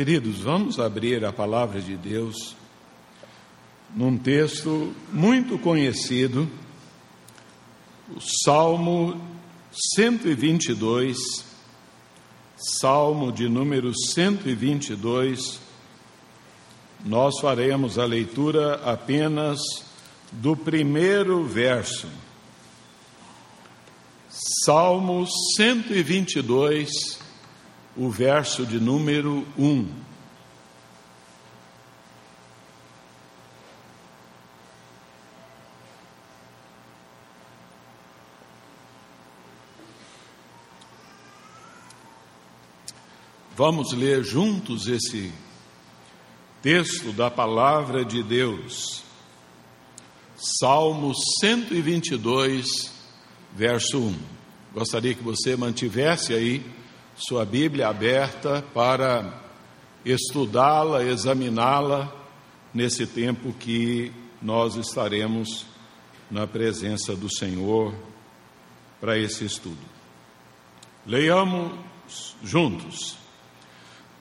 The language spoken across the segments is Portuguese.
Queridos, vamos abrir a palavra de Deus num texto muito conhecido, o Salmo 122, Salmo de número 122. Nós faremos a leitura apenas do primeiro verso. Salmo 122, o verso de número 1. Vamos ler juntos esse texto da palavra de Deus. Salmo 122, verso 1. Gostaria que você mantivesse aí sua Bíblia aberta para estudá-la, examiná-la nesse tempo que nós estaremos na presença do Senhor para esse estudo. Leiamos juntos.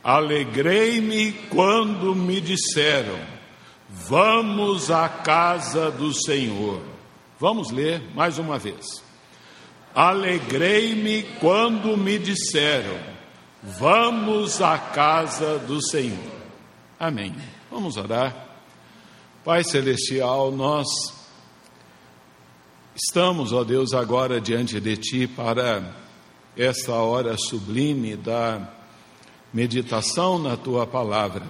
Alegrei-me quando me disseram: Vamos à casa do Senhor. Vamos ler mais uma vez. Alegrei-me quando me disseram: Vamos à casa do Senhor. Amém. Vamos orar. Pai Celestial, nós estamos, ó Deus, agora diante de Ti para esta hora sublime da meditação na Tua palavra.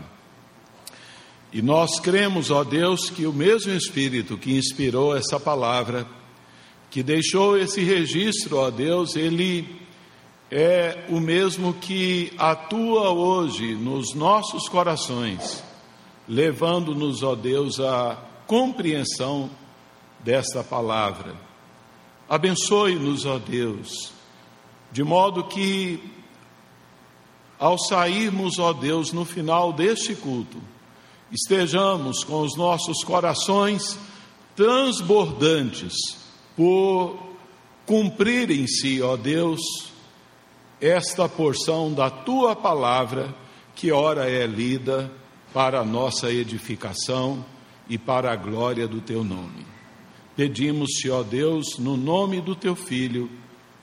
E nós cremos, ó Deus, que o mesmo Espírito que inspirou essa palavra que deixou esse registro, ó Deus, ele é o mesmo que atua hoje nos nossos corações, levando-nos, ó Deus, à compreensão desta palavra. Abençoe-nos, ó Deus, de modo que, ao sairmos, ó Deus, no final deste culto, estejamos com os nossos corações transbordantes por cumprir em si, ó Deus, esta porção da tua palavra, que ora é lida para a nossa edificação e para a glória do teu nome. Pedimos-te, ó Deus, no nome do teu Filho,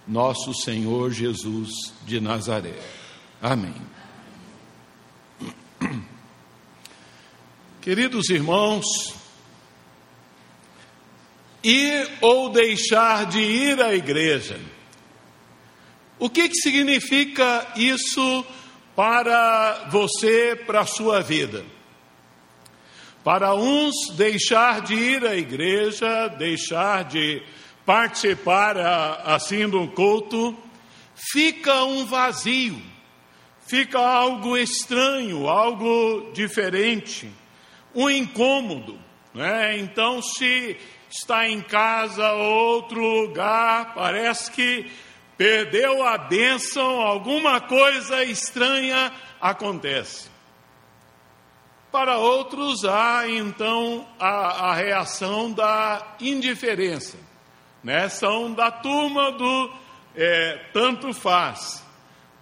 nosso Senhor Jesus de Nazaré. Amém. Queridos irmãos, ir ou deixar de ir à igreja. O que, que significa isso para você, para a sua vida? Para uns, deixar de ir à igreja, deixar de participar assim do culto, fica um vazio, fica algo estranho, algo diferente, um incômodo. Né? Então, se está em casa, outro lugar, parece que perdeu a bênção, alguma coisa estranha acontece. Para outros, há então a, a reação da indiferença, né? são da turma do é, tanto faz.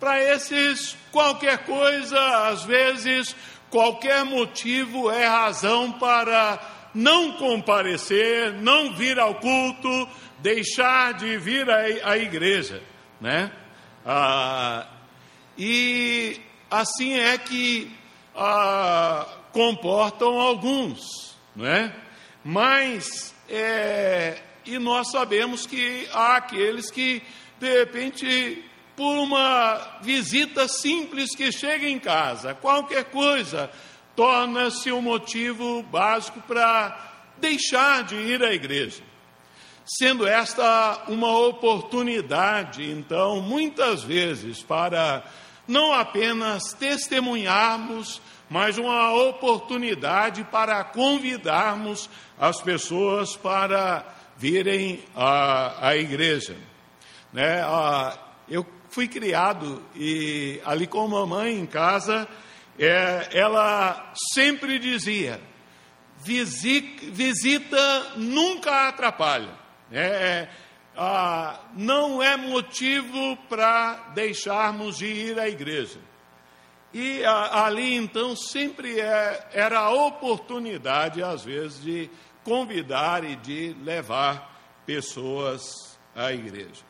Para esses, qualquer coisa, às vezes, qualquer motivo é razão para não comparecer, não vir ao culto, deixar de vir à, igreja, né? Ah, e assim é que ah, comportam alguns, né? Mas é, e nós sabemos que há aqueles que de repente por uma visita simples que chega em casa, qualquer coisa, torna-se um motivo básico para deixar de ir à igreja. Sendo esta uma oportunidade, então, muitas vezes, para não apenas testemunharmos, mas uma oportunidade para convidarmos as pessoas para virem à, à igreja. Né? Ah, eu fui criado e ali com a mamãe em casa, é, ela sempre dizia: visita, nunca atrapalha. É, ah, não é motivo para deixarmos de ir à igreja. E a, ali então sempre é, era a oportunidade, às vezes, de convidar e de levar pessoas à igreja.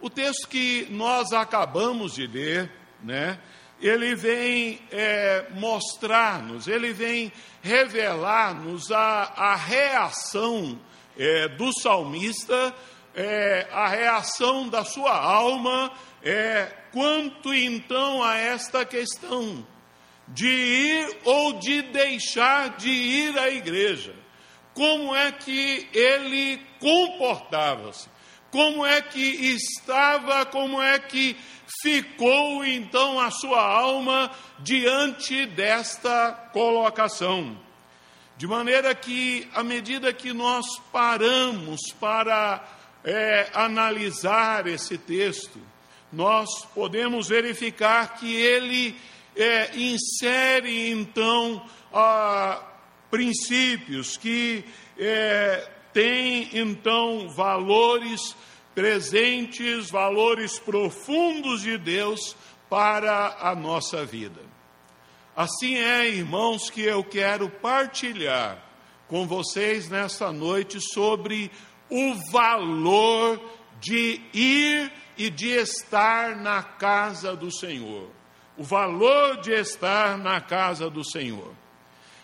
O texto que nós acabamos de ler, né, ele vem é, mostrar-nos, ele vem revelar-nos a, a reação é, do salmista, é, a reação da sua alma, é, quanto então a esta questão de ir ou de deixar de ir à igreja. Como é que ele comportava-se? Como é que estava, como é que ficou então a sua alma diante desta colocação? De maneira que, à medida que nós paramos para é, analisar esse texto, nós podemos verificar que ele é, insere então a, princípios que é, têm então valores presentes, valores profundos de Deus para a nossa vida. Assim é, irmãos, que eu quero partilhar com vocês nesta noite sobre o valor de ir e de estar na casa do Senhor. O valor de estar na casa do Senhor.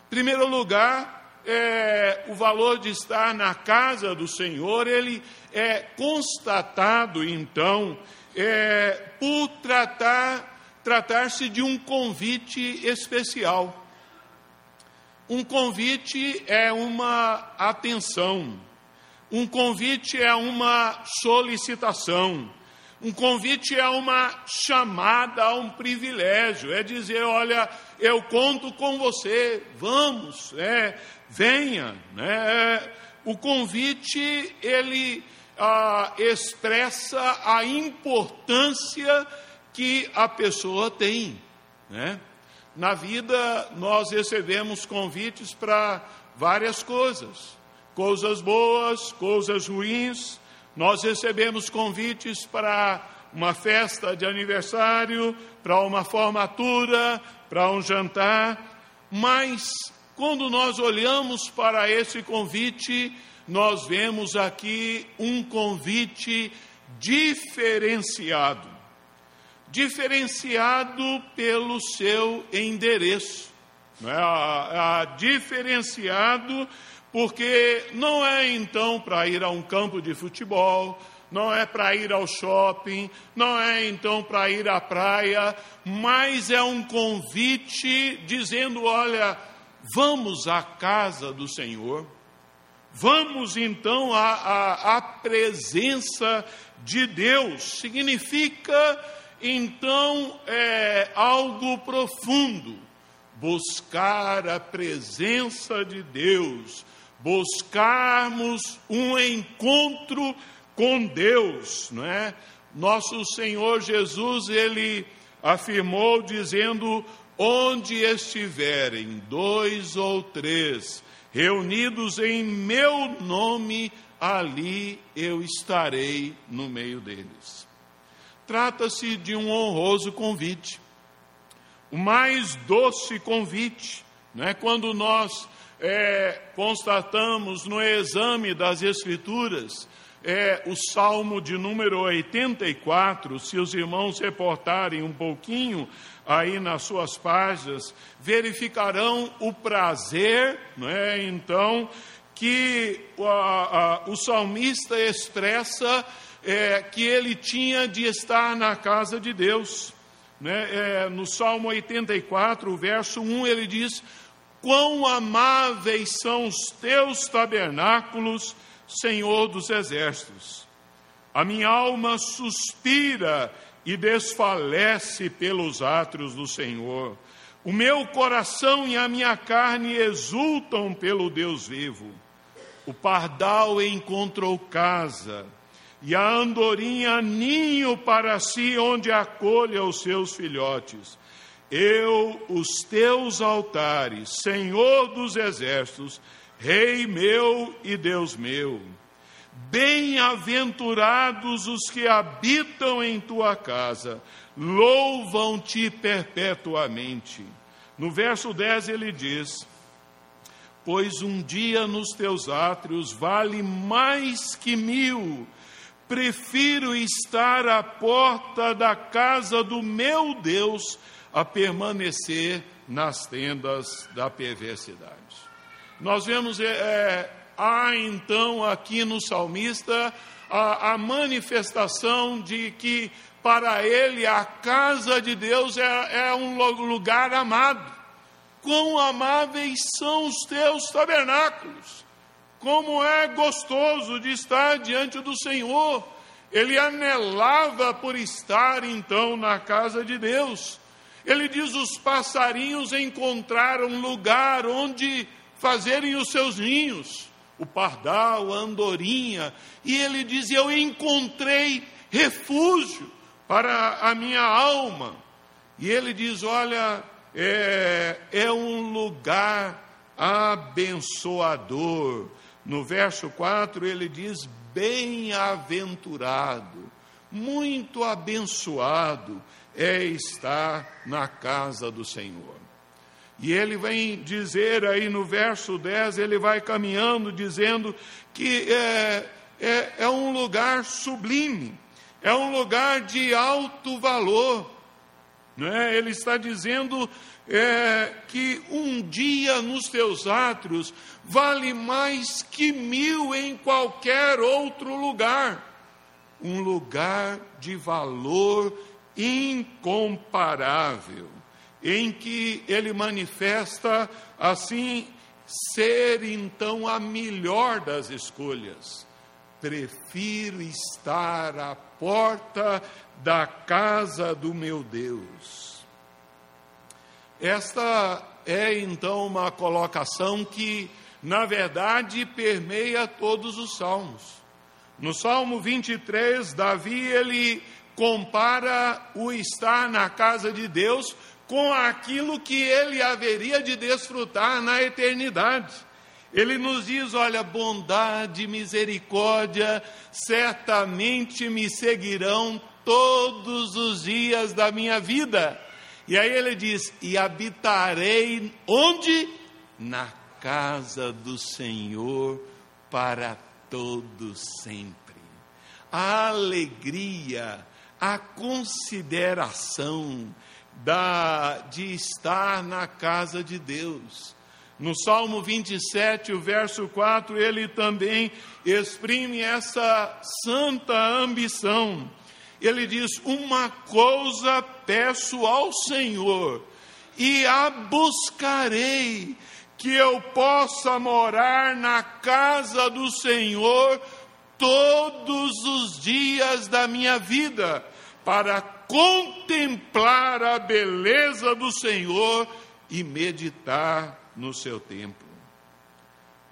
Primeiro lugar, é, o valor de estar na casa do Senhor, ele é constatado, então, é, por tratar tratar-se de um convite especial. Um convite é uma atenção, um convite é uma solicitação, um convite é uma chamada a um privilégio, é dizer: olha, eu conto com você, vamos, é, venha. Né? O convite, ele ah, expressa a importância que a pessoa tem. Né? Na vida, nós recebemos convites para várias coisas, coisas boas, coisas ruins, nós recebemos convites para uma festa de aniversário, para uma formatura, para um jantar, mas quando nós olhamos para esse convite, nós vemos aqui um convite diferenciado diferenciado pelo seu endereço. Não é? a, a, diferenciado porque não é então para ir a um campo de futebol, não é para ir ao shopping, não é então para ir à praia, mas é um convite dizendo: olha, vamos à casa do Senhor, vamos então à, à, à presença de Deus. Significa então é algo profundo buscar a presença de Deus, buscarmos um encontro com Deus, não é? Nosso Senhor Jesus, ele afirmou dizendo: onde estiverem dois ou três reunidos em meu nome, ali eu estarei no meio deles. Trata-se de um honroso convite, o mais doce convite, não é? quando nós é, constatamos no exame das Escrituras, é, o Salmo de número 84, se os irmãos reportarem um pouquinho aí nas suas páginas, verificarão o prazer, é? então, que a, a, o salmista expressa é, que ele tinha de estar na casa de Deus. Né? É, no Salmo 84, verso 1, ele diz: Quão amáveis são os teus tabernáculos, Senhor dos exércitos. A minha alma suspira e desfalece pelos átrios do Senhor. O meu coração e a minha carne exultam pelo Deus vivo. O pardal encontrou casa, e a andorinha ninho para si, onde acolha os seus filhotes. Eu, os teus altares, Senhor dos exércitos, Rei meu e Deus meu. Bem-aventurados os que habitam em tua casa, louvam-te perpetuamente. No verso 10 ele diz: Pois um dia nos teus átrios vale mais que mil, prefiro estar à porta da casa do meu Deus a permanecer nas tendas da perversidade. Nós vemos, é, é há então aqui no salmista a, a manifestação de que para ele a casa de Deus é, é um lugar amado. Quão amáveis são os teus tabernáculos! Como é gostoso de estar diante do Senhor! Ele anelava por estar então na casa de Deus. Ele diz: os passarinhos encontraram lugar onde fazerem os seus ninhos, o pardal, a andorinha, e ele diz: Eu encontrei refúgio para a minha alma. E ele diz: Olha, é, é um lugar abençoador. No verso 4 ele diz: Bem-aventurado, muito abençoado é estar na casa do Senhor. E ele vem dizer aí no verso 10, ele vai caminhando dizendo que é, é, é um lugar sublime, é um lugar de alto valor. é? Ele está dizendo é, que um dia nos teus átrios vale mais que mil em qualquer outro lugar. Um lugar de valor incomparável em que ele manifesta assim ser então a melhor das escolhas. Prefiro estar à porta da casa do meu Deus. Esta é então uma colocação que, na verdade, permeia todos os salmos. No Salmo 23, Davi ele compara o estar na casa de Deus com aquilo que ele haveria de desfrutar na eternidade. Ele nos diz: olha, bondade misericórdia certamente me seguirão todos os dias da minha vida. E aí ele diz: e habitarei onde? Na casa do Senhor para todos sempre. A alegria, a consideração, da, de estar na casa de Deus. No Salmo 27, o verso 4, ele também exprime essa santa ambição. Ele diz: Uma coisa peço ao Senhor, e a buscarei, que eu possa morar na casa do Senhor todos os dias da minha vida, para contemplar a beleza do Senhor e meditar no seu templo.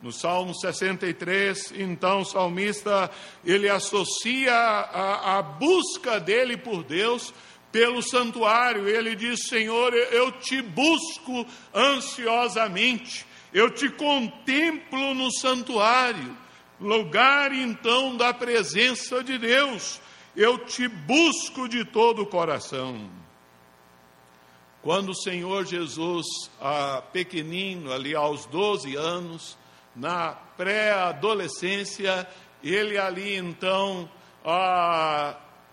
No Salmo 63, então o salmista ele associa a, a busca dele por Deus pelo santuário. Ele diz: Senhor, eu te busco ansiosamente, eu te contemplo no santuário, lugar então da presença de Deus eu te busco de todo o coração. Quando o Senhor Jesus, pequenino, ali aos 12 anos, na pré-adolescência, ele ali então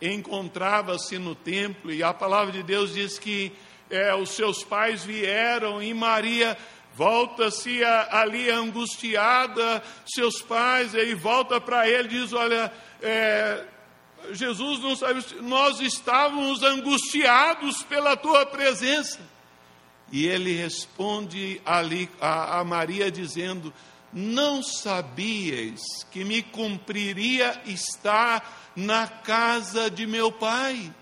encontrava-se no templo e a palavra de Deus diz que é, os seus pais vieram e Maria volta-se ali angustiada, seus pais, aí volta para ele diz: Olha, é, Jesus não sabe, nós estávamos angustiados pela tua presença. E ele responde ali a, a Maria dizendo: Não sabias que me cumpriria estar na casa de meu pai,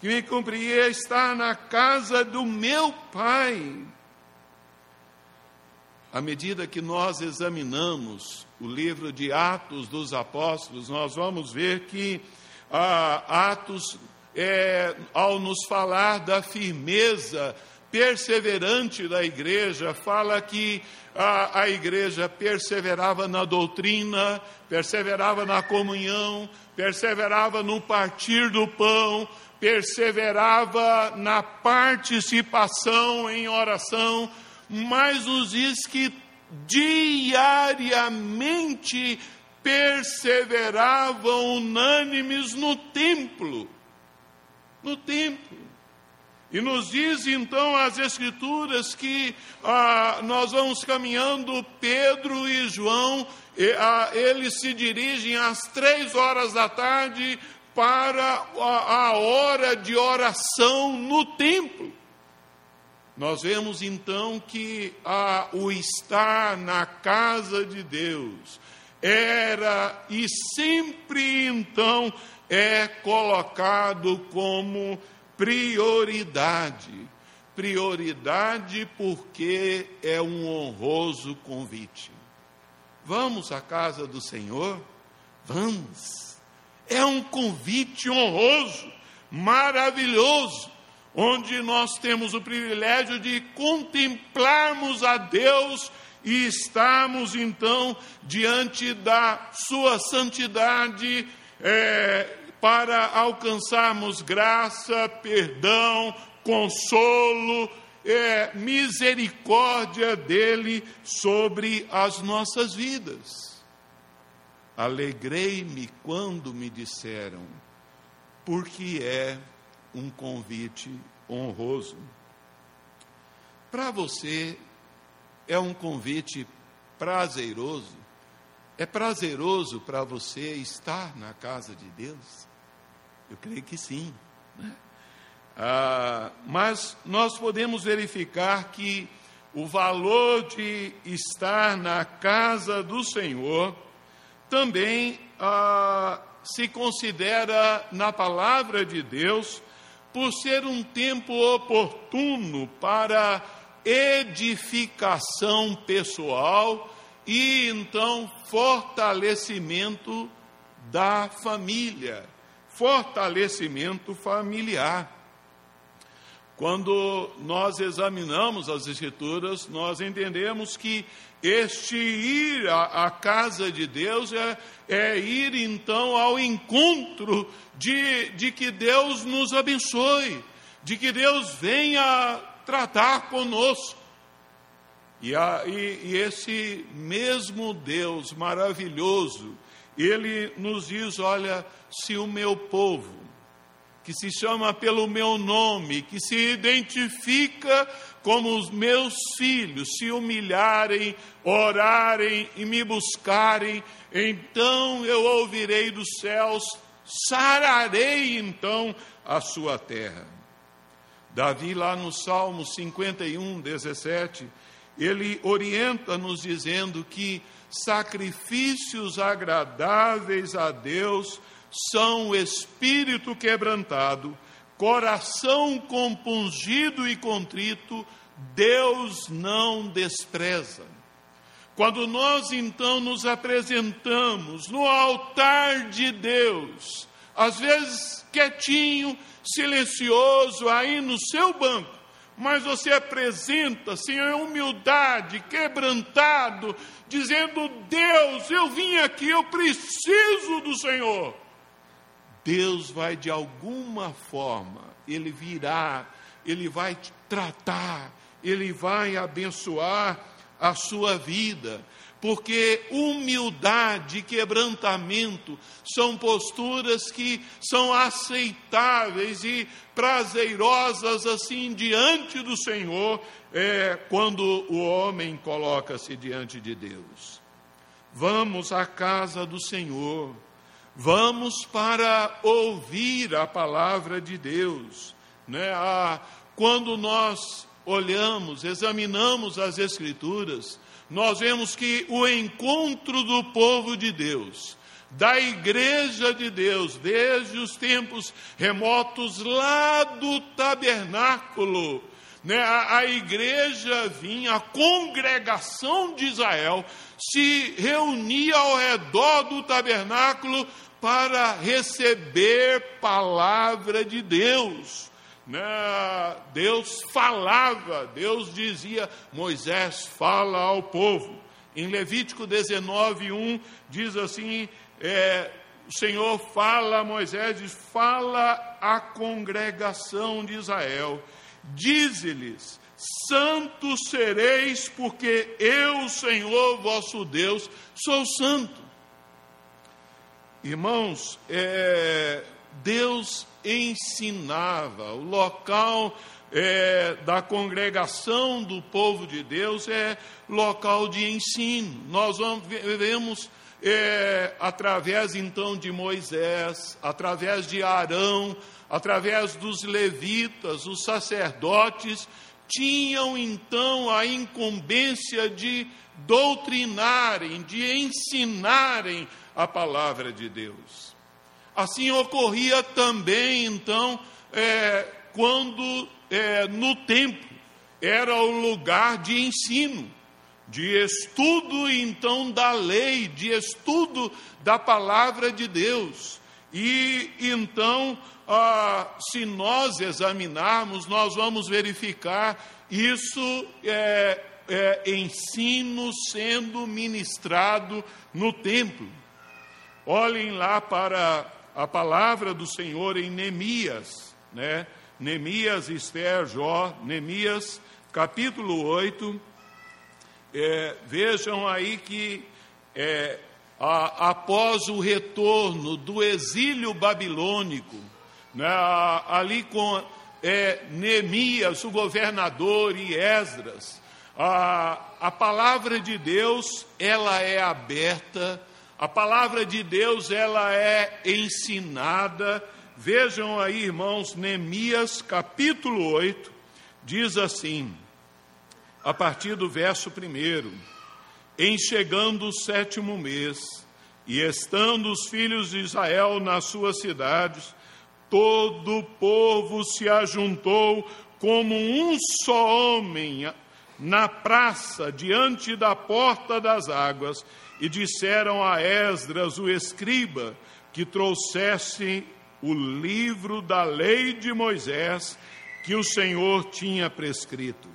que me cumpriria estar na casa do meu pai. À medida que nós examinamos o livro de Atos dos Apóstolos, nós vamos ver que ah, Atos, é, ao nos falar da firmeza perseverante da igreja, fala que a, a igreja perseverava na doutrina, perseverava na comunhão, perseverava no partir do pão, perseverava na participação em oração, mas nos diz que diariamente perseveravam unânimes no templo. No templo. E nos diz então as Escrituras que ah, nós vamos caminhando, Pedro e João, e, ah, eles se dirigem às três horas da tarde para a, a hora de oração no templo. Nós vemos então que ah, o estar na casa de Deus era e sempre então é colocado como prioridade. Prioridade porque é um honroso convite. Vamos à casa do Senhor? Vamos. É um convite honroso, maravilhoso, onde nós temos o privilégio de contemplarmos a Deus e estarmos então diante da Sua santidade. É, para alcançarmos graça, perdão, consolo, é, misericórdia dele sobre as nossas vidas. Alegrei-me quando me disseram, porque é um convite honroso. Para você, é um convite prazeroso? É prazeroso para você estar na casa de Deus? Eu creio que sim. Né? Ah, mas nós podemos verificar que o valor de estar na casa do Senhor também ah, se considera na palavra de Deus por ser um tempo oportuno para edificação pessoal e então fortalecimento da família fortalecimento familiar. Quando nós examinamos as Escrituras, nós entendemos que este ir à, à casa de Deus é, é, ir então ao encontro de, de que Deus nos abençoe, de que Deus venha tratar conosco. E, a, e, e esse mesmo Deus maravilhoso, ele nos diz: olha, se o meu povo, que se chama pelo meu nome, que se identifica como os meus filhos, se humilharem, orarem e me buscarem, então eu ouvirei dos céus, sararei então a sua terra. Davi, lá no Salmo 51, 17, ele orienta-nos dizendo que sacrifícios agradáveis a Deus são espírito quebrantado, coração compungido e contrito, Deus não despreza. Quando nós então nos apresentamos no altar de Deus, às vezes quietinho, silencioso, aí no seu banco, mas você apresenta-se em humildade, quebrantado, dizendo: Deus, eu vim aqui, eu preciso do Senhor. Deus vai de alguma forma, Ele virá, Ele vai tratar, Ele vai abençoar a sua vida porque humildade e quebrantamento são posturas que são aceitáveis e prazerosas assim diante do Senhor, é, quando o homem coloca-se diante de Deus. Vamos à casa do Senhor, vamos para ouvir a palavra de Deus. Né? Ah, quando nós olhamos, examinamos as Escrituras, nós vemos que o encontro do povo de Deus, da igreja de Deus, desde os tempos remotos lá do tabernáculo, né, a, a igreja vinha, a congregação de Israel se reunia ao redor do tabernáculo para receber palavra de Deus. né, Deus falava, Deus dizia: Moisés, fala ao povo. Em Levítico 19, 1 diz assim: é, o Senhor fala a Moisés, diz, fala à congregação de Israel, dize-lhes: Santos sereis, porque eu, Senhor vosso Deus, sou santo. Irmãos, é, Deus ensinava, o local é, da congregação do povo de Deus é local de ensino. Nós vemos é, através então de Moisés, através de Arão, através dos levitas, os sacerdotes, tinham então a incumbência de doutrinarem, de ensinarem a palavra de Deus. Assim ocorria também então é, quando é, no templo era o lugar de ensino de estudo então da lei, de estudo da palavra de Deus. E então, ah, se nós examinarmos, nós vamos verificar isso é, é, ensino sendo ministrado no templo. Olhem lá para a palavra do Senhor em Neemias, né? Neemias, Esther, Jó, Neemias, capítulo 8 é, vejam aí que é, a, após o retorno do exílio babilônico, né, ali com é, Neemias, o governador, e Esdras, a, a palavra de Deus ela é aberta, a palavra de Deus ela é ensinada. Vejam aí, irmãos, Neemias capítulo 8, diz assim: a partir do verso primeiro. Em chegando o sétimo mês, e estando os filhos de Israel nas suas cidades, todo o povo se ajuntou como um só homem na praça, diante da porta das águas, e disseram a Esdras, o escriba, que trouxesse o livro da lei de Moisés que o Senhor tinha prescrito.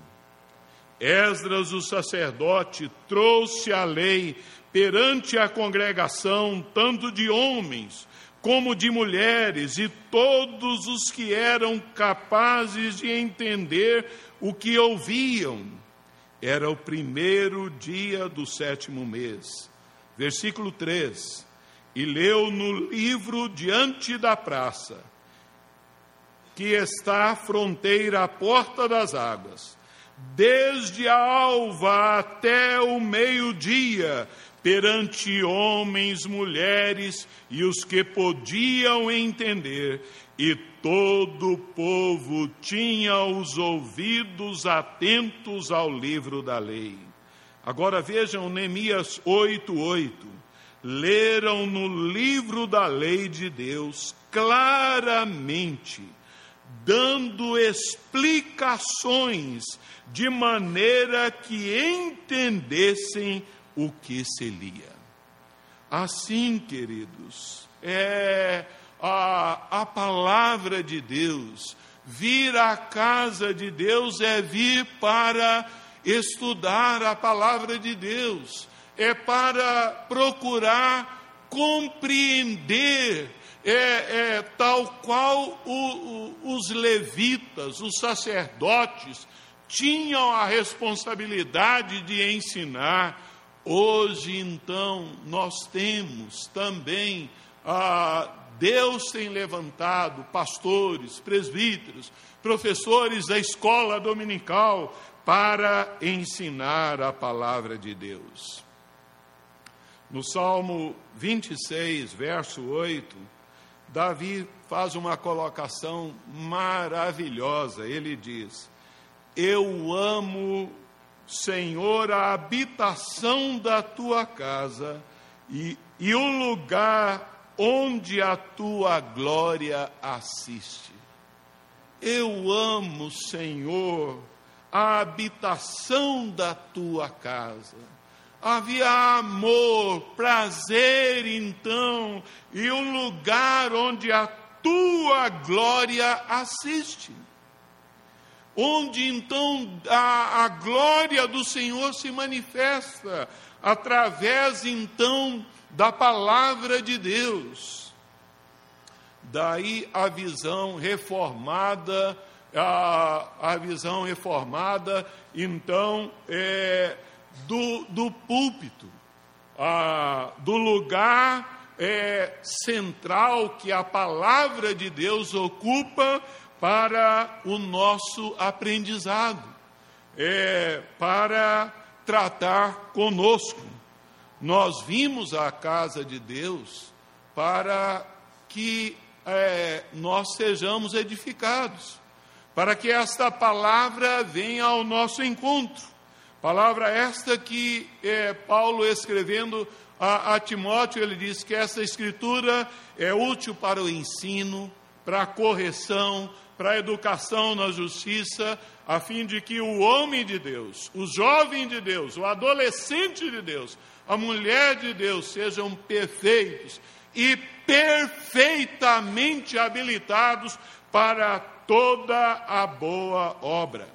Esdras, o sacerdote, trouxe a lei perante a congregação, tanto de homens como de mulheres, e todos os que eram capazes de entender o que ouviam. Era o primeiro dia do sétimo mês. Versículo 3: E leu no livro diante da praça, que está à fronteira à porta das águas desde a alva até o meio-dia, perante homens, mulheres e os que podiam entender, e todo o povo tinha os ouvidos atentos ao livro da lei. Agora vejam Neemias 8:8. Leram no livro da lei de Deus claramente dando explicações de maneira que entendessem o que se lia. Assim, queridos, é a, a palavra de Deus, vir à casa de Deus é vir para estudar a palavra de Deus, é para procurar compreender é, é, tal qual o, o, os levitas, os sacerdotes, tinham a responsabilidade de ensinar. Hoje, então, nós temos também, ah, Deus tem levantado pastores, presbíteros, professores da escola dominical para ensinar a palavra de Deus. No Salmo 26, verso 8, Davi faz uma colocação maravilhosa. Ele diz: Eu amo, Senhor, a habitação da tua casa e, e o lugar onde a tua glória assiste. Eu amo, Senhor, a habitação da tua casa Havia amor, prazer, então, e um lugar onde a tua glória assiste. onde então a, a glória do Senhor se manifesta, através então da palavra de Deus. Daí a visão reformada, a, a visão reformada, então, é, do, do púlpito, a, do lugar é, central que a palavra de Deus ocupa para o nosso aprendizado, é, para tratar conosco. Nós vimos a casa de Deus para que é, nós sejamos edificados, para que esta palavra venha ao nosso encontro. Palavra esta que é, Paulo escrevendo a, a Timóteo, ele diz que essa escritura é útil para o ensino, para a correção, para a educação na justiça, a fim de que o homem de Deus, o jovem de Deus, o adolescente de Deus, a mulher de Deus sejam perfeitos e perfeitamente habilitados para toda a boa obra.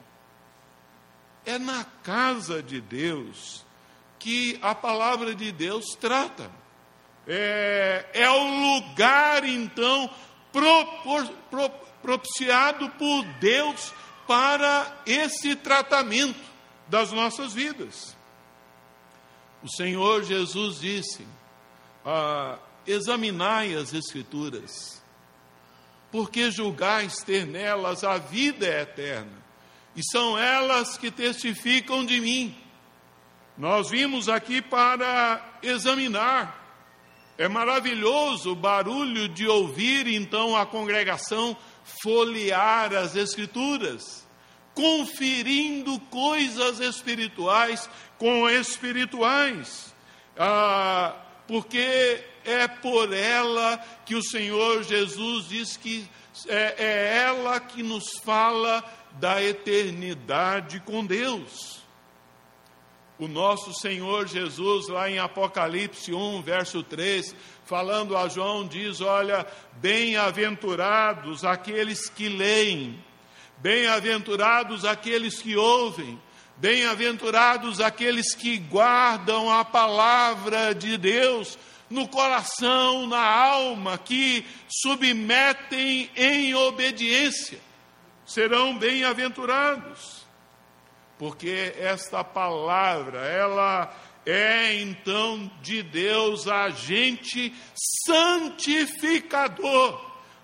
É na casa de Deus que a palavra de Deus trata. É, é o lugar, então, propor, pro, propiciado por Deus para esse tratamento das nossas vidas. O Senhor Jesus disse: ah, examinai as Escrituras, porque julgais ter nelas a vida eterna, e são elas que testificam de mim. Nós vimos aqui para examinar. É maravilhoso o barulho de ouvir então a congregação folhear as Escrituras, conferindo coisas espirituais com espirituais, ah, porque é por ela que o Senhor Jesus diz que é, é ela que nos fala da eternidade com Deus. O nosso Senhor Jesus, lá em Apocalipse 1, verso 3, falando a João, diz: Olha, bem-aventurados aqueles que leem, bem-aventurados aqueles que ouvem, bem-aventurados aqueles que guardam a palavra de Deus no coração, na alma, que submetem em obediência, serão bem-aventurados porque esta palavra, ela é então de Deus agente santificador,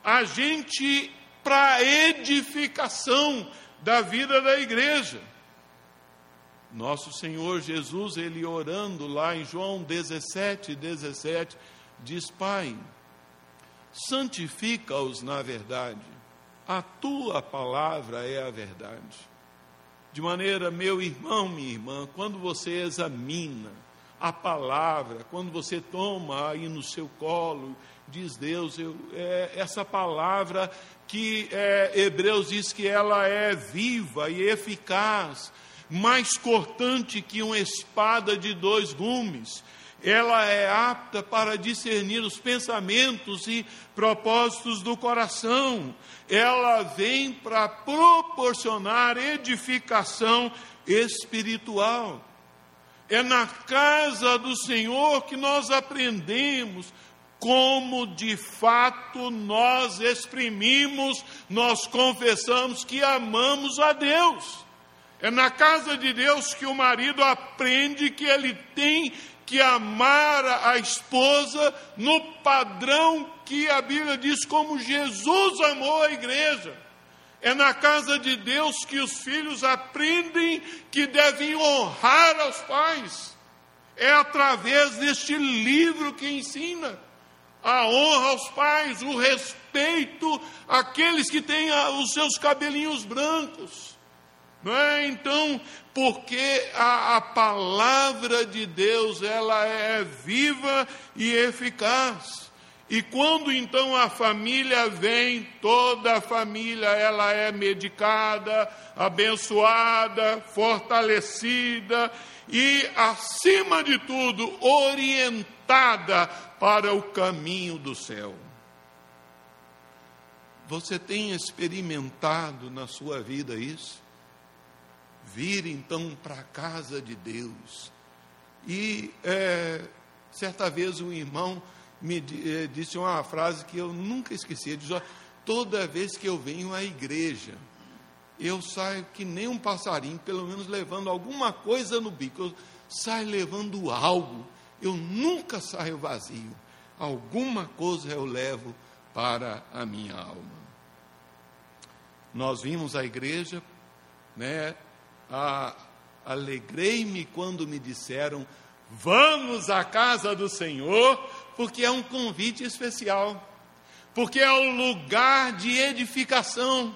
agente para edificação da vida da igreja. Nosso Senhor Jesus, ele orando lá em João 17, 17, diz: Pai, santifica-os na verdade, a tua palavra é a verdade. De maneira, meu irmão, minha irmã, quando você examina a palavra, quando você toma aí no seu colo, diz Deus, eu, é, essa palavra que é, Hebreus diz que ela é viva e eficaz, mais cortante que uma espada de dois gumes, ela é apta para discernir os pensamentos e propósitos do coração, ela vem para proporcionar edificação espiritual. É na casa do Senhor que nós aprendemos como de fato nós exprimimos, nós confessamos que amamos a Deus. É na casa de Deus que o marido aprende que ele tem que amar a esposa no padrão que a Bíblia diz como Jesus amou a igreja. É na casa de Deus que os filhos aprendem que devem honrar aos pais. É através deste livro que ensina a honra aos pais, o respeito àqueles que têm os seus cabelinhos brancos. Não é? Então, porque a, a palavra de Deus ela é viva e eficaz. E quando então a família vem, toda a família ela é medicada, abençoada, fortalecida e acima de tudo orientada para o caminho do céu. Você tem experimentado na sua vida isso? Vir então para a casa de Deus. E é, certa vez um irmão me é, disse uma frase que eu nunca esqueci. Disse: toda vez que eu venho à igreja, eu saio que nem um passarinho, pelo menos levando alguma coisa no bico. Eu saio levando algo. Eu nunca saio vazio. Alguma coisa eu levo para a minha alma. Nós vimos a igreja, né? Alegrei-me quando me disseram: vamos à casa do Senhor, porque é um convite especial, porque é um lugar de edificação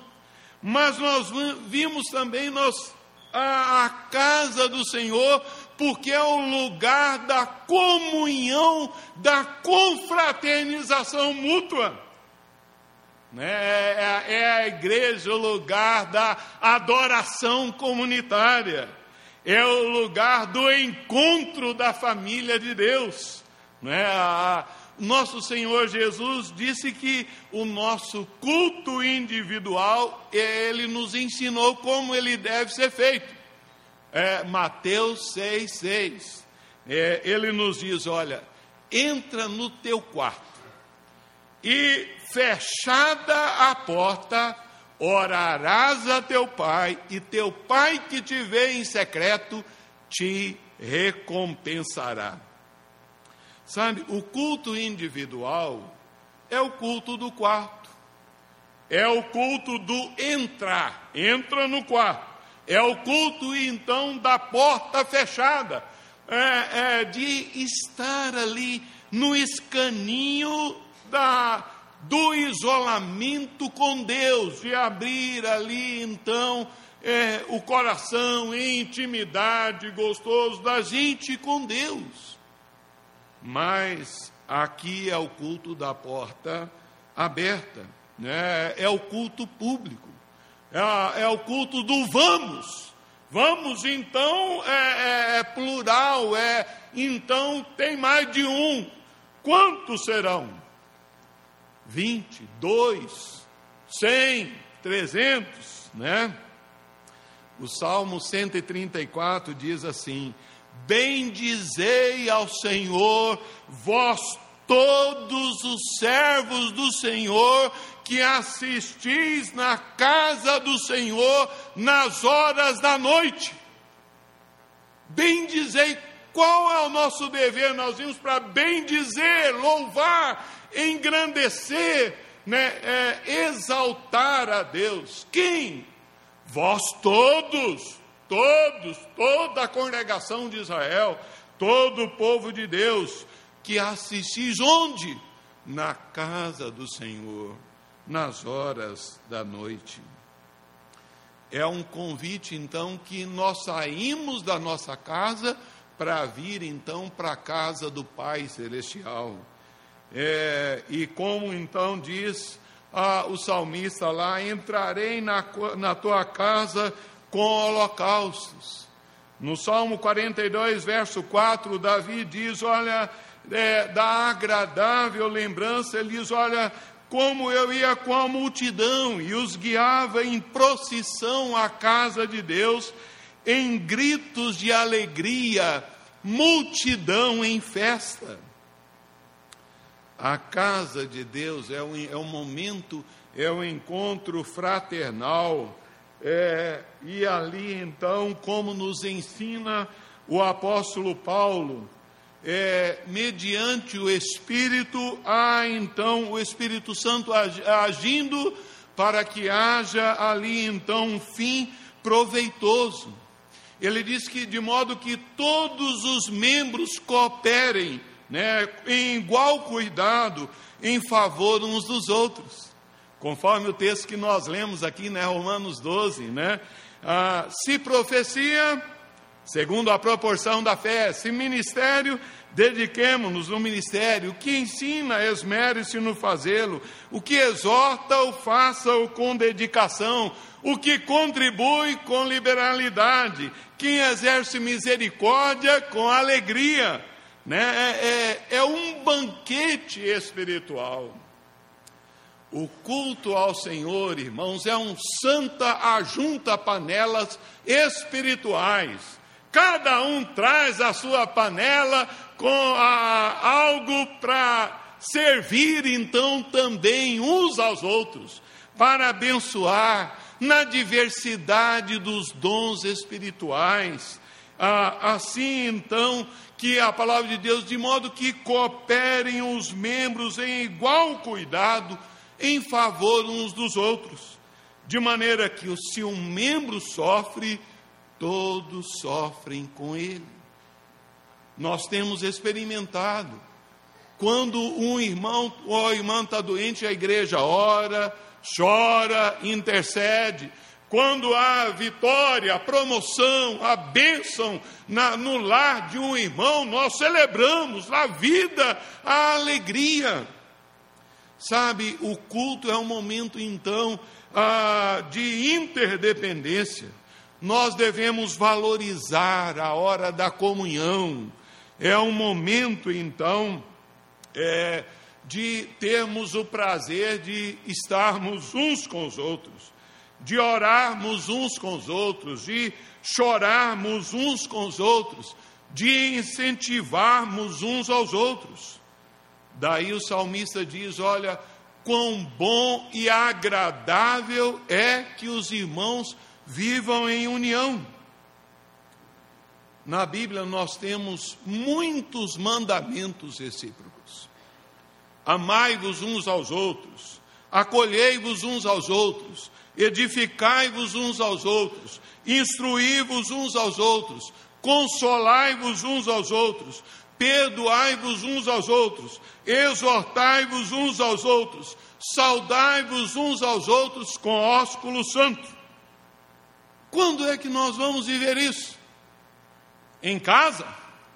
mas nós vimos também nós, a, a casa do Senhor, porque é o lugar da comunhão, da confraternização mútua. Né? É, é a igreja o lugar da adoração comunitária, é o lugar do encontro da família de Deus. Né? A, nosso Senhor Jesus disse que o nosso culto individual, ele nos ensinou como ele deve ser feito. É, Mateus 6, 6. É, ele nos diz: olha, entra no teu quarto e fechada a porta, orarás a teu pai, e teu pai que te vê em secreto te recompensará. Sabe, o culto individual é o culto do quarto, é o culto do entrar, entra no quarto, é o culto então da porta fechada, é, é de estar ali no escaninho da, do isolamento com Deus, de abrir ali então é, o coração em intimidade gostoso da gente com Deus mas aqui é o culto da porta aberta, né? é o culto público, é, é o culto do vamos. Vamos, então, é, é, é plural, é então tem mais de um. Quantos serão? Vinte, dois, cem, trezentos, né? O Salmo 134 diz assim: Bendizei ao Senhor, vós todos os servos do Senhor que assistis na casa do Senhor nas horas da noite. Bendizei, qual é o nosso dever? Nós vimos para bendizer, louvar, engrandecer, né, é, exaltar a Deus. Quem? Vós todos todos, toda a congregação de Israel, todo o povo de Deus, que assistis onde? Na casa do Senhor, nas horas da noite. É um convite, então, que nós saímos da nossa casa para vir, então, para a casa do Pai Celestial. É, e como então diz ah, o salmista lá: entrarei na, na tua casa com holocaustos. No Salmo 42, verso 4, Davi diz: Olha, é, da agradável lembrança, ele diz: Olha, como eu ia com a multidão e os guiava em procissão à casa de Deus, em gritos de alegria, multidão em festa. A casa de Deus é um, é um momento, é um encontro fraternal é, e ali então, como nos ensina o apóstolo Paulo, é, mediante o Espírito, há então o Espírito Santo agindo para que haja ali então um fim proveitoso. Ele diz que de modo que todos os membros cooperem, né, em igual cuidado, em favor uns dos outros conforme o texto que nós lemos aqui, né, Romanos 12, né? Ah, se profecia, segundo a proporção da fé, se ministério, dediquemo-nos no ministério, o que ensina, esmere-se no fazê-lo, o que exorta, o faça-o com dedicação, o que contribui com liberalidade, quem exerce misericórdia com alegria, né? é, é, é um banquete espiritual. O culto ao Senhor, irmãos, é um santa ajunta panelas espirituais. Cada um traz a sua panela com a, algo para servir, então, também uns aos outros, para abençoar na diversidade dos dons espirituais. Ah, assim, então, que a palavra de Deus, de modo que cooperem os membros em igual cuidado em favor uns dos outros, de maneira que se um membro sofre, todos sofrem com ele. Nós temos experimentado. Quando um irmão ou irmã está doente, a igreja ora, chora, intercede. Quando há vitória, promoção, a bênção na, no lar de um irmão, nós celebramos a vida, a alegria. Sabe, o culto é um momento então ah, de interdependência. Nós devemos valorizar a hora da comunhão. É um momento então é, de termos o prazer de estarmos uns com os outros, de orarmos uns com os outros, de chorarmos uns com os outros, de incentivarmos uns aos outros. Daí o salmista diz: Olha, quão bom e agradável é que os irmãos vivam em união. Na Bíblia nós temos muitos mandamentos recíprocos. Amai-vos uns aos outros, acolhei-vos uns aos outros, edificai-vos uns aos outros, instruí-vos uns aos outros, consolai-vos uns aos outros, perdoai-vos uns aos outros, exortai-vos uns aos outros, saudai-vos uns aos outros com ósculo santo. Quando é que nós vamos viver isso? Em casa?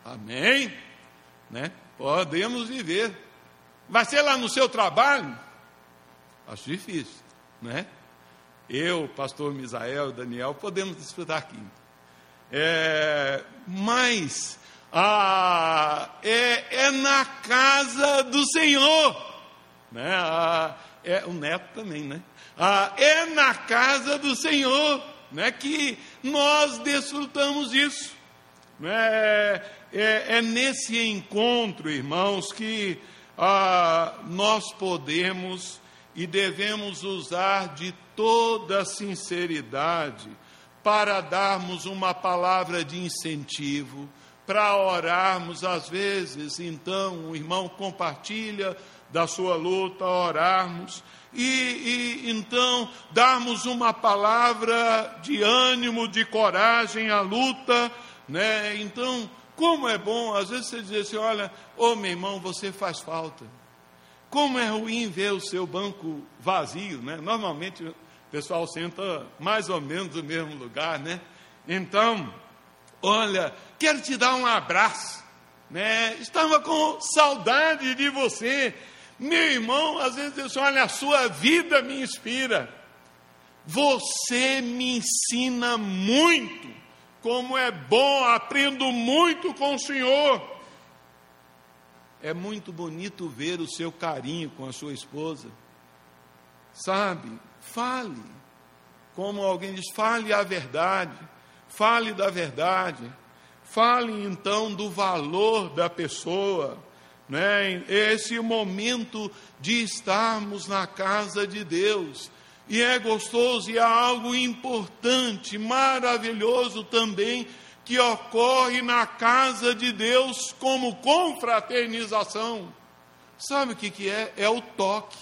Amém? Né? Podemos viver Vai ser lá no seu trabalho? Acho difícil, né? Eu, pastor Misael, Daniel, podemos desfrutar aqui. É, mas ah, é, é, na casa do Senhor, né? Ah, é o neto também, né? Ah, é na casa do Senhor, né? Que nós desfrutamos isso. Né? É, é nesse encontro, irmãos, que ah, nós podemos e devemos usar de toda sinceridade para darmos uma palavra de incentivo, para orarmos às vezes, então o irmão compartilha da sua luta, orarmos e, e, então darmos uma palavra de ânimo, de coragem à luta, né? Então como é bom, às vezes você diz assim: olha, ô oh, meu irmão, você faz falta. Como é ruim ver o seu banco vazio, né? Normalmente o pessoal senta mais ou menos no mesmo lugar, né? Então, olha, quero te dar um abraço, né? Estava com saudade de você. Meu irmão, às vezes assim, olha, a sua vida me inspira. Você me ensina muito como é bom, aprendo muito com o Senhor. É muito bonito ver o seu carinho com a sua esposa. Sabe? Fale. Como alguém diz, fale a verdade. Fale da verdade. Fale então do valor da pessoa. Né? Esse momento de estarmos na casa de Deus e é gostoso e é algo importante, maravilhoso também, que ocorre na casa de Deus como confraternização. Sabe o que, que é? É o toque.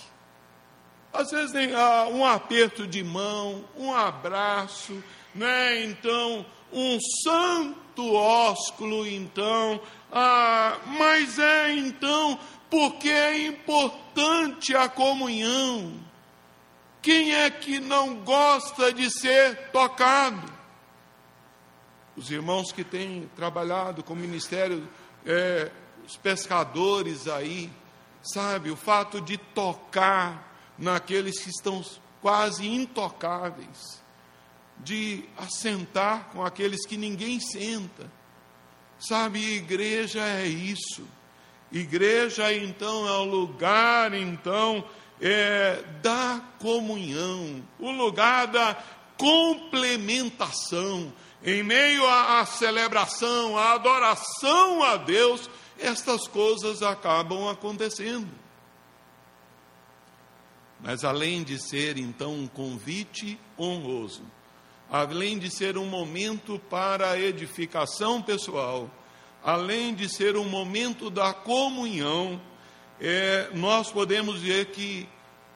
Às vezes tem ah, um aperto de mão, um abraço, né? Então, um santo ósculo, então. Ah, mas é então porque é importante a comunhão. Quem é que não gosta de ser tocado? Os irmãos que têm trabalhado com o ministério, é, os pescadores aí, sabe, o fato de tocar naqueles que estão quase intocáveis, de assentar com aqueles que ninguém senta. Sabe, igreja é isso. Igreja então é o lugar então é, da comunhão, o lugar da complementação. Em meio à, à celebração, à adoração a Deus, estas coisas acabam acontecendo. Mas além de ser então um convite honroso, além de ser um momento para a edificação pessoal, além de ser um momento da comunhão, é, nós podemos dizer que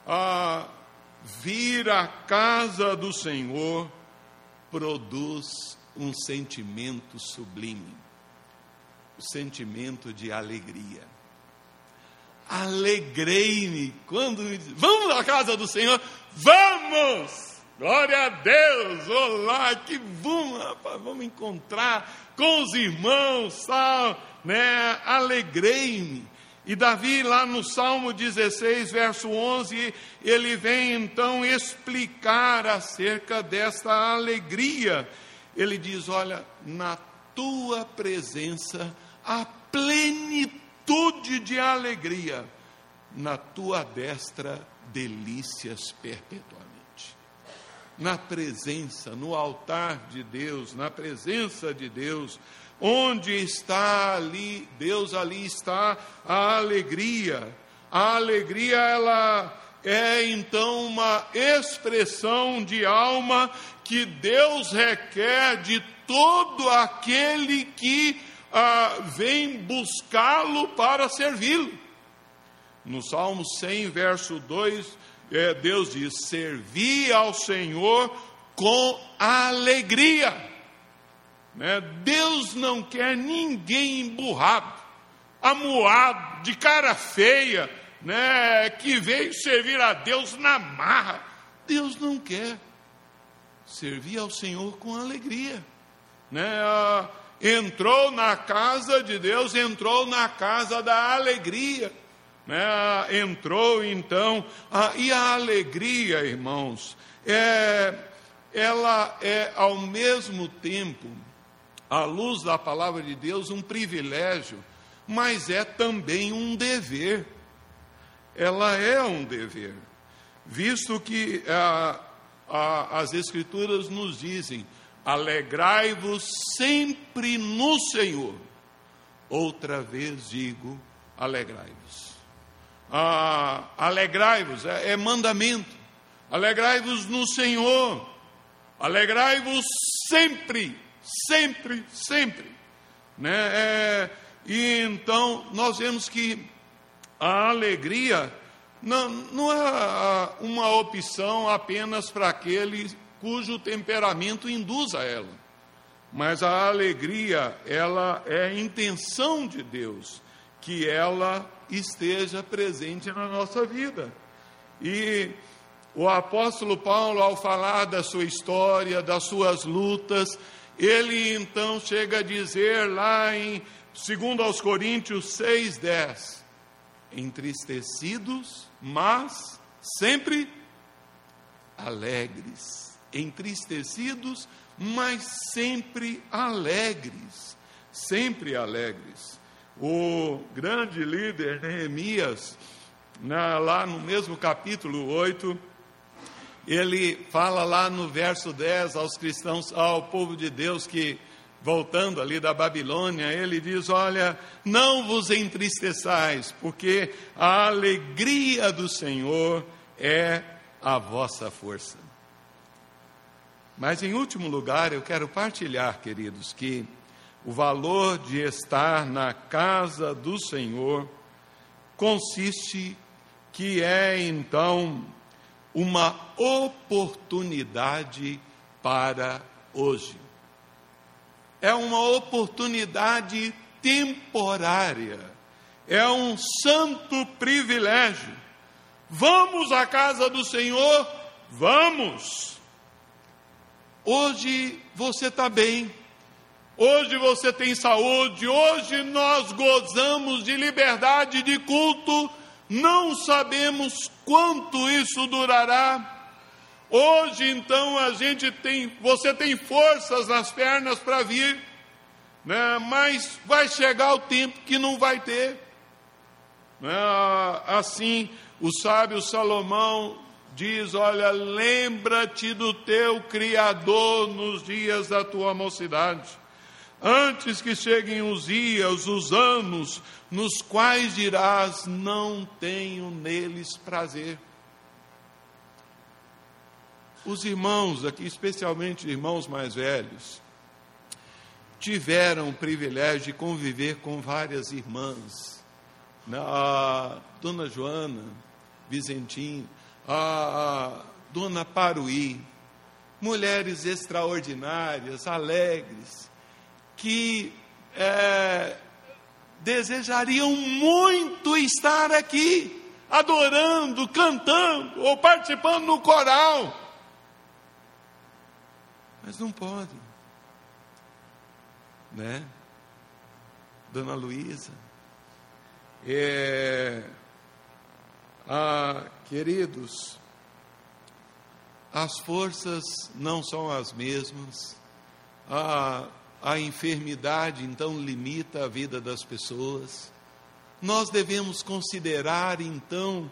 a vir à casa do Senhor produz um sentimento sublime, o sentimento de alegria. Alegrei-me quando vamos à casa do Senhor, vamos! Glória a Deus! Olá, que bom, rapaz, vamos encontrar com os irmãos, né? Alegrei-me. E Davi, lá no Salmo 16, verso 11, ele vem então explicar acerca desta alegria. Ele diz: Olha, na tua presença há plenitude de alegria, na tua destra delícias perpetuamente. Na presença, no altar de Deus, na presença de Deus, Onde está ali, Deus ali está a alegria. A alegria ela é então uma expressão de alma que Deus requer de todo aquele que ah, vem buscá-lo para servi-lo. No Salmo 100, verso 2, é, Deus diz: Servi ao Senhor com alegria. Né? Deus não quer ninguém emburrado, amuado, de cara feia, né? que veio servir a Deus na marra. Deus não quer servir ao Senhor com alegria. Né? Ah, entrou na casa de Deus, entrou na casa da alegria. Né? Ah, entrou então, ah, e a alegria, irmãos, é, ela é ao mesmo tempo à luz da palavra de Deus, um privilégio, mas é também um dever. Ela é um dever, visto que a, a, as Escrituras nos dizem: alegrai-vos sempre no Senhor. Outra vez digo: alegrai-vos. Ah, alegrai-vos é, é mandamento. Alegrai-vos no Senhor. Alegrai-vos sempre sempre, sempre. Né? É, e então nós vemos que a alegria não, não é uma opção apenas para aquele cujo temperamento induz a ela, mas a alegria ela é a intenção de Deus que ela esteja presente na nossa vida. E o apóstolo Paulo, ao falar da sua história, das suas lutas, ele então chega a dizer lá em 2 aos Coríntios 6,10: entristecidos, mas sempre alegres. Entristecidos, mas sempre alegres. Sempre alegres. O grande líder Neemias, na, lá no mesmo capítulo 8, ele fala lá no verso 10 aos cristãos, ao povo de Deus que, voltando ali da Babilônia, ele diz: Olha, não vos entristeçais, porque a alegria do Senhor é a vossa força. Mas em último lugar, eu quero partilhar, queridos, que o valor de estar na casa do Senhor consiste que é então uma oportunidade para hoje. É uma oportunidade temporária, é um santo privilégio. Vamos à casa do Senhor? Vamos! Hoje você está bem, hoje você tem saúde, hoje nós gozamos de liberdade de culto não sabemos quanto isso durará. Hoje então a gente tem, você tem forças nas pernas para vir, né? mas vai chegar o tempo que não vai ter. Né? Assim, o sábio Salomão diz: Olha, lembra-te do teu Criador nos dias da tua mocidade, antes que cheguem os dias, os anos, nos quais dirás: Não tenho neles prazer. Os irmãos aqui, especialmente irmãos mais velhos, tiveram o privilégio de conviver com várias irmãs. A dona Joana Vizentim, a dona Paruí, mulheres extraordinárias, alegres, que é, desejariam muito estar aqui, adorando, cantando ou participando no coral mas não podem. Né? Dona Luísa. É, ah, queridos, as forças não são as mesmas. A, a enfermidade então limita a vida das pessoas. Nós devemos considerar então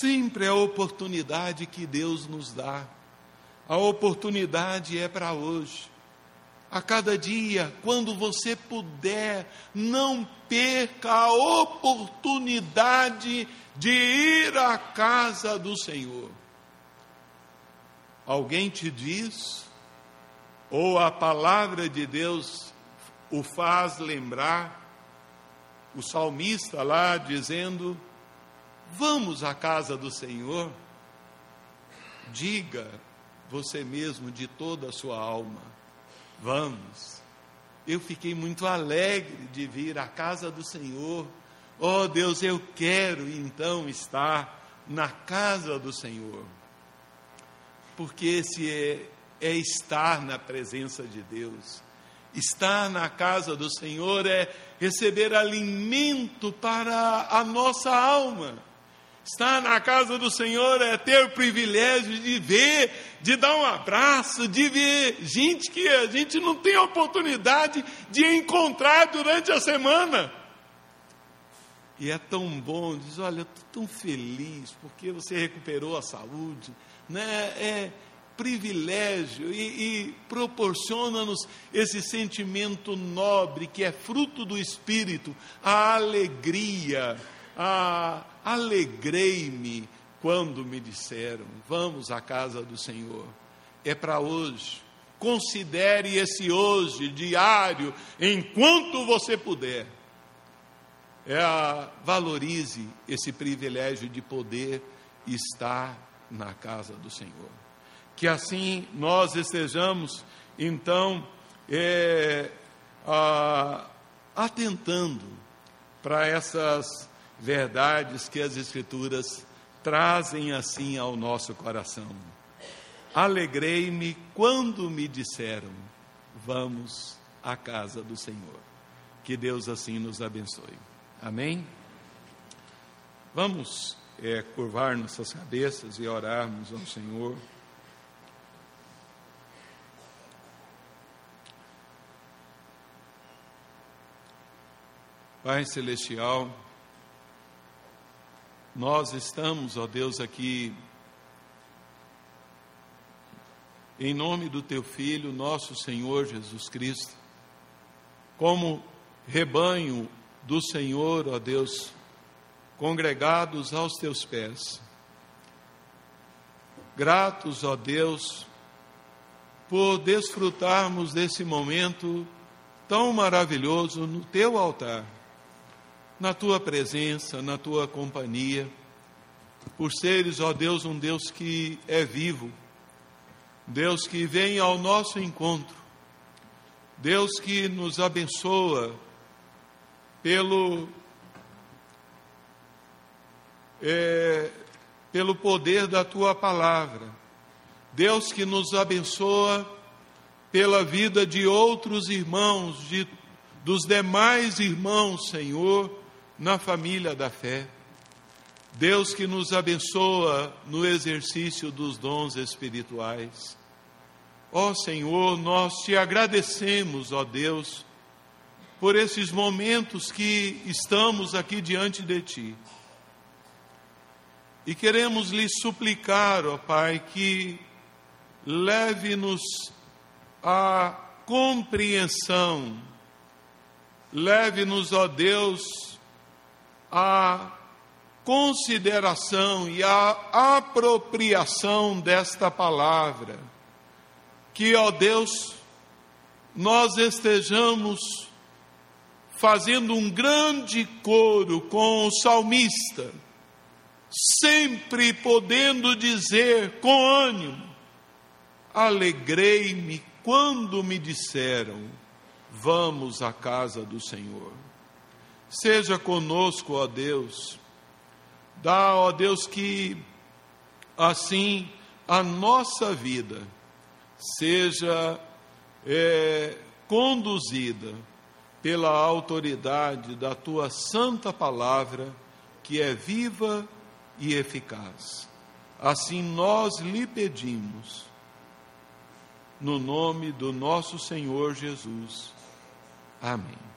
sempre a oportunidade que Deus nos dá a oportunidade é para hoje. A cada dia, quando você puder, não perca a oportunidade de ir à casa do Senhor. Alguém te diz, ou a palavra de Deus o faz lembrar, o salmista lá dizendo: Vamos à casa do Senhor. Diga você mesmo de toda a sua alma. Vamos. Eu fiquei muito alegre de vir à casa do Senhor. Oh Deus, eu quero então estar na casa do Senhor. Porque esse é, é estar na presença de Deus. Estar na casa do Senhor é receber alimento para a nossa alma Estar na casa do Senhor é ter o privilégio de ver, de dar um abraço, de ver gente que a gente não tem oportunidade de encontrar durante a semana. E é tão bom, diz, olha, estou tão feliz porque você recuperou a saúde, né? É privilégio e, e proporciona-nos esse sentimento nobre que é fruto do Espírito, a alegria, a alegrei-me quando me disseram: Vamos à casa do Senhor. É para hoje. Considere esse hoje diário, enquanto você puder. É a, valorize esse privilégio de poder estar na casa do Senhor. Que assim nós estejamos, então, é, a, atentando para essas verdades que as Escrituras trazem assim ao nosso coração. Alegrei-me quando me disseram: Vamos à casa do Senhor. Que Deus assim nos abençoe. Amém? Vamos é, curvar nossas cabeças e orarmos ao Senhor. Pai Celestial, nós estamos, ó Deus, aqui em nome do Teu Filho, nosso Senhor Jesus Cristo, como rebanho do Senhor, ó Deus, congregados aos Teus pés. Gratos, ó Deus, por desfrutarmos desse momento tão maravilhoso no Teu altar na tua presença, na tua companhia, por seres, ó Deus, um Deus que é vivo, Deus que vem ao nosso encontro, Deus que nos abençoa pelo é, pelo poder da tua palavra, Deus que nos abençoa pela vida de outros irmãos, de, dos demais irmãos, Senhor, na família da fé. Deus que nos abençoa no exercício dos dons espirituais. Ó Senhor, nós te agradecemos, ó Deus, por esses momentos que estamos aqui diante de Ti. E queremos lhe suplicar, ó Pai, que leve-nos à compreensão, leve-nos, ó Deus, à consideração e à apropriação desta palavra. Que, ó Deus, nós estejamos fazendo um grande coro com o salmista sempre podendo dizer com ânimo: Alegrei-me quando me disseram, vamos à casa do Senhor. Seja conosco, ó Deus, dá, ó Deus, que assim a nossa vida seja é, conduzida pela autoridade da tua santa palavra, que é viva e e eficaz. Assim nós lhe pedimos, no nome do nosso Senhor Jesus. Amém.